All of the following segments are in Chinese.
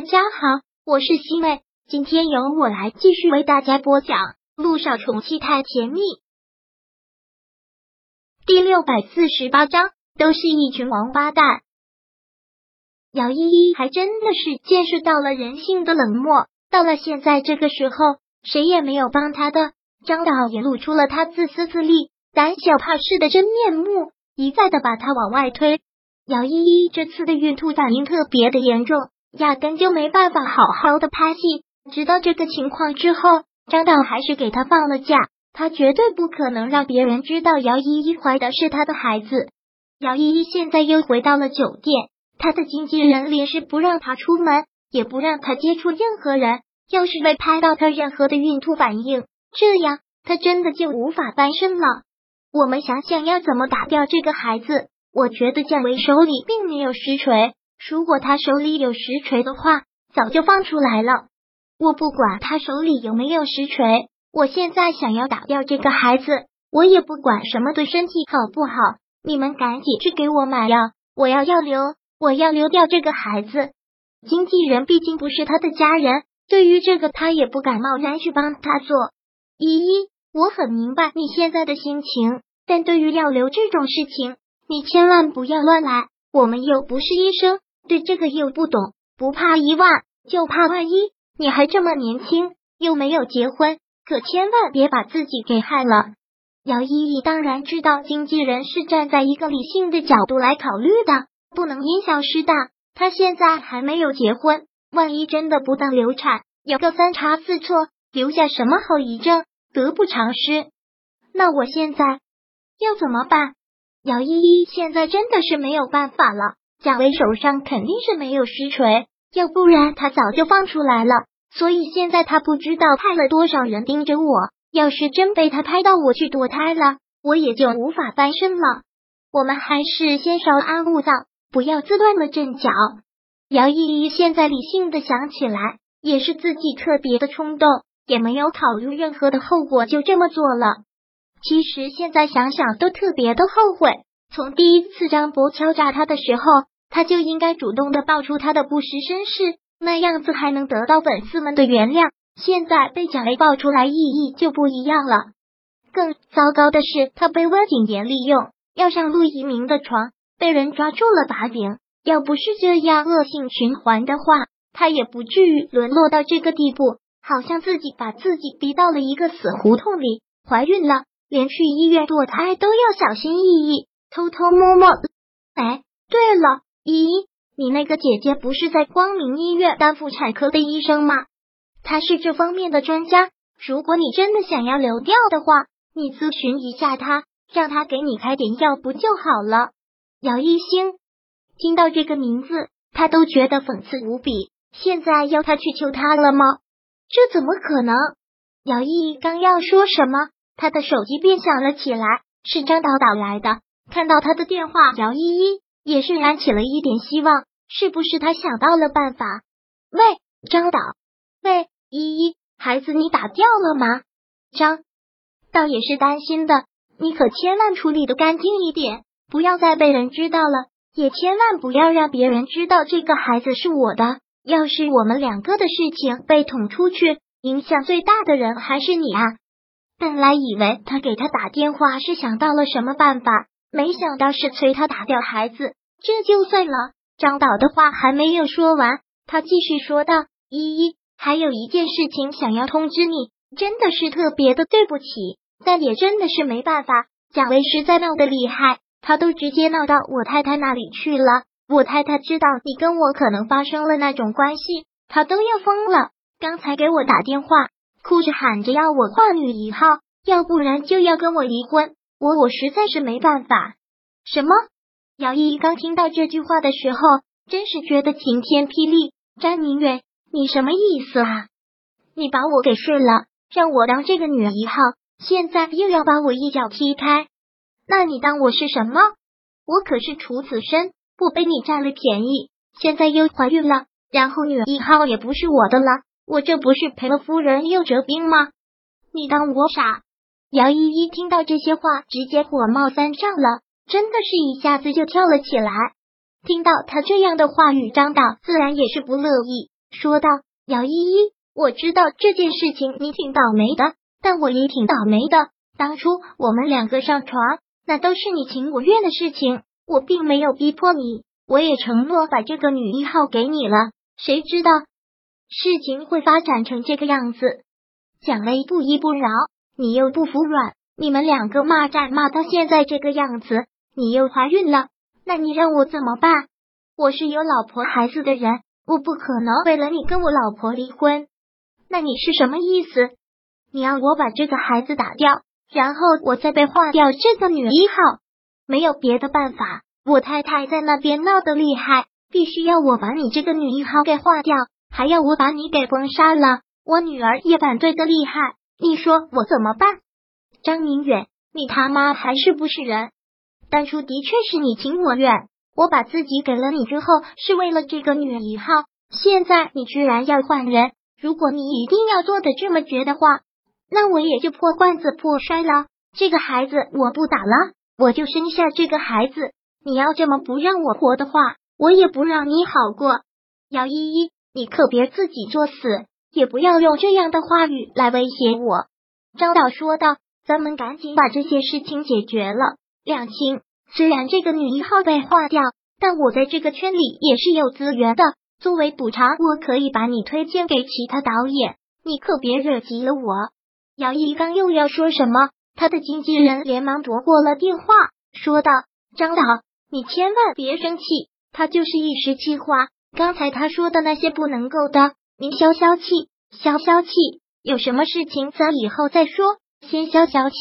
大家好，我是西妹，今天由我来继续为大家播讲《路上宠妻太甜蜜》第六百四十八章，都是一群王八蛋。姚依依还真的是见识到了人性的冷漠，到了现在这个时候，谁也没有帮他的。张导也露出了他自私自利、胆小怕事的真面目，一再的把他往外推。姚依依这次的孕吐反应特别的严重。压根就没办法好好的拍戏，知道这个情况之后，张导还是给他放了假。他绝对不可能让别人知道姚依依怀的是他的孩子。姚依依现在又回到了酒店，他的经纪人连是不让他出门，也不让他接触任何人。要是被拍到他任何的孕吐反应，这样他真的就无法翻身了。我们想想要怎么打掉这个孩子。我觉得建维手里并没有实锤。如果他手里有实锤的话，早就放出来了。我不管他手里有没有实锤，我现在想要打掉这个孩子，我也不管什么对身体好不好。你们赶紧去给我买药，我要要流，我要流掉这个孩子。经纪人毕竟不是他的家人，对于这个他也不敢贸然去帮他做。依依，我很明白你现在的心情，但对于要留这种事情，你千万不要乱来。我们又不是医生。对这个又不懂，不怕一万，就怕万一。你还这么年轻，又没有结婚，可千万别把自己给害了。姚依依当然知道，经纪人是站在一个理性的角度来考虑的，不能因小失大。她现在还没有结婚，万一真的不当流产，有个三差四错，留下什么后遗症，得不偿失。那我现在要怎么办？姚依依现在真的是没有办法了。贾维手上肯定是没有实锤，要不然他早就放出来了。所以现在他不知道派了多少人盯着我，要是真被他拍到我去堕胎了，我也就无法翻身了。我们还是先稍安勿躁，不要自乱了阵脚。姚依依现在理性的想起来，也是自己特别的冲动，也没有考虑任何的后果，就这么做了。其实现在想想都特别的后悔。从第一次张博敲诈他的时候，他就应该主动的爆出他的不实身世，那样子还能得到粉丝们的原谅。现在被蒋雷爆出来，意义就不一样了。更糟糕的是，他被温景言利用，要上陆一鸣的床，被人抓住了把柄。要不是这样恶性循环的话，他也不至于沦落到这个地步。好像自己把自己逼到了一个死胡同里，怀孕了，连去医院堕胎都要小心翼翼。偷偷摸摸，哎，对了，依依，你那个姐姐不是在光明医院当妇产科的医生吗？她是这方面的专家。如果你真的想要流掉的话，你咨询一下她，让她给你开点药不就好了？姚一星听到这个名字，他都觉得讽刺无比。现在要他去求他了吗？这怎么可能？姚毅刚要说什么，他的手机便响了起来，是张导打来的。看到他的电话，姚依依也是燃起了一点希望，是不是他想到了办法？喂，张导，喂，依依，孩子你打掉了吗？张倒也是担心的，你可千万处理的干净一点，不要再被人知道了，也千万不要让别人知道这个孩子是我的。要是我们两个的事情被捅出去，影响最大的人还是你啊！本来以为他给他打电话是想到了什么办法。没想到是催他打掉孩子，这就算了。张导的话还没有说完，他继续说道：“依依，还有一件事情想要通知你，真的是特别的对不起，但也真的是没办法。贾维实在闹得厉害，他都直接闹到我太太那里去了。我太太知道你跟我可能发生了那种关系，她都要疯了。刚才给我打电话，哭着喊着要我换女一号，要不然就要跟我离婚。”我我实在是没办法。什么？姚依依刚听到这句话的时候，真是觉得晴天霹雳。詹明远，你什么意思啊？你把我给睡了，让我当这个女一号，现在又要把我一脚踢开？那你当我是什么？我可是处子身，不被你占了便宜，现在又怀孕了，然后女一号也不是我的了，我这不是赔了夫人又折兵吗？你当我傻？姚依依听到这些话，直接火冒三丈了，真的是一下子就跳了起来。听到他这样的话语，张导自然也是不乐意。说道：“姚依依，我知道这件事情你挺倒霉的，但我也挺倒霉的。当初我们两个上床，那都是你情我愿的事情，我并没有逼迫你，我也承诺把这个女一号给你了。谁知道事情会发展成这个样子？蒋雷不依不饶，你又不服软，你们两个骂战骂到现在这个样子，你又怀孕了，那你让我怎么办？我是有老婆孩子的人。”我不可能为了你跟我老婆离婚，那你是什么意思？你要我把这个孩子打掉，然后我再被换掉这个女一号？没有别的办法，我太太在那边闹得厉害，必须要我把你这个女一号给换掉，还要我把你给封杀了。我女儿也反对的厉害，你说我怎么办？张明远，你他妈还是不是人？当初的确是你情我愿。我把自己给了你之后，是为了这个女一号。现在你居然要换人，如果你一定要做的这么绝的话，那我也就破罐子破摔了。这个孩子我不打了，我就生下这个孩子。你要这么不让我活的话，我也不让你好过。姚依依，你可别自己作死，也不要用这样的话语来威胁我。张导说道：“咱们赶紧把这些事情解决了，两清。”虽然这个女一号被划掉，但我在这个圈里也是有资源的。作为补偿，我可以把你推荐给其他导演。你可别惹急了我。姚一刚又要说什么，他的经纪人连忙夺过了电话，说道：“张导，你千万别生气，他就是一时气话。刚才他说的那些不能够的，您消消气，消消气。有什么事情咱以后再说，先消消气。”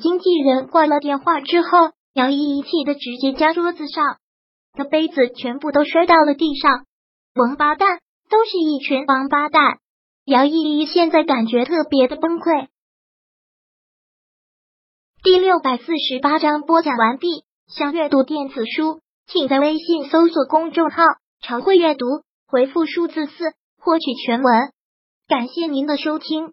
经纪人挂了电话之后。姚依依气的直接将桌子上的杯子全部都摔到了地上，王八蛋，都是一群王八蛋！姚依依现在感觉特别的崩溃。第六百四十八章播讲完毕。想阅读电子书，请在微信搜索公众号“常会阅读”，回复数字四获取全文。感谢您的收听。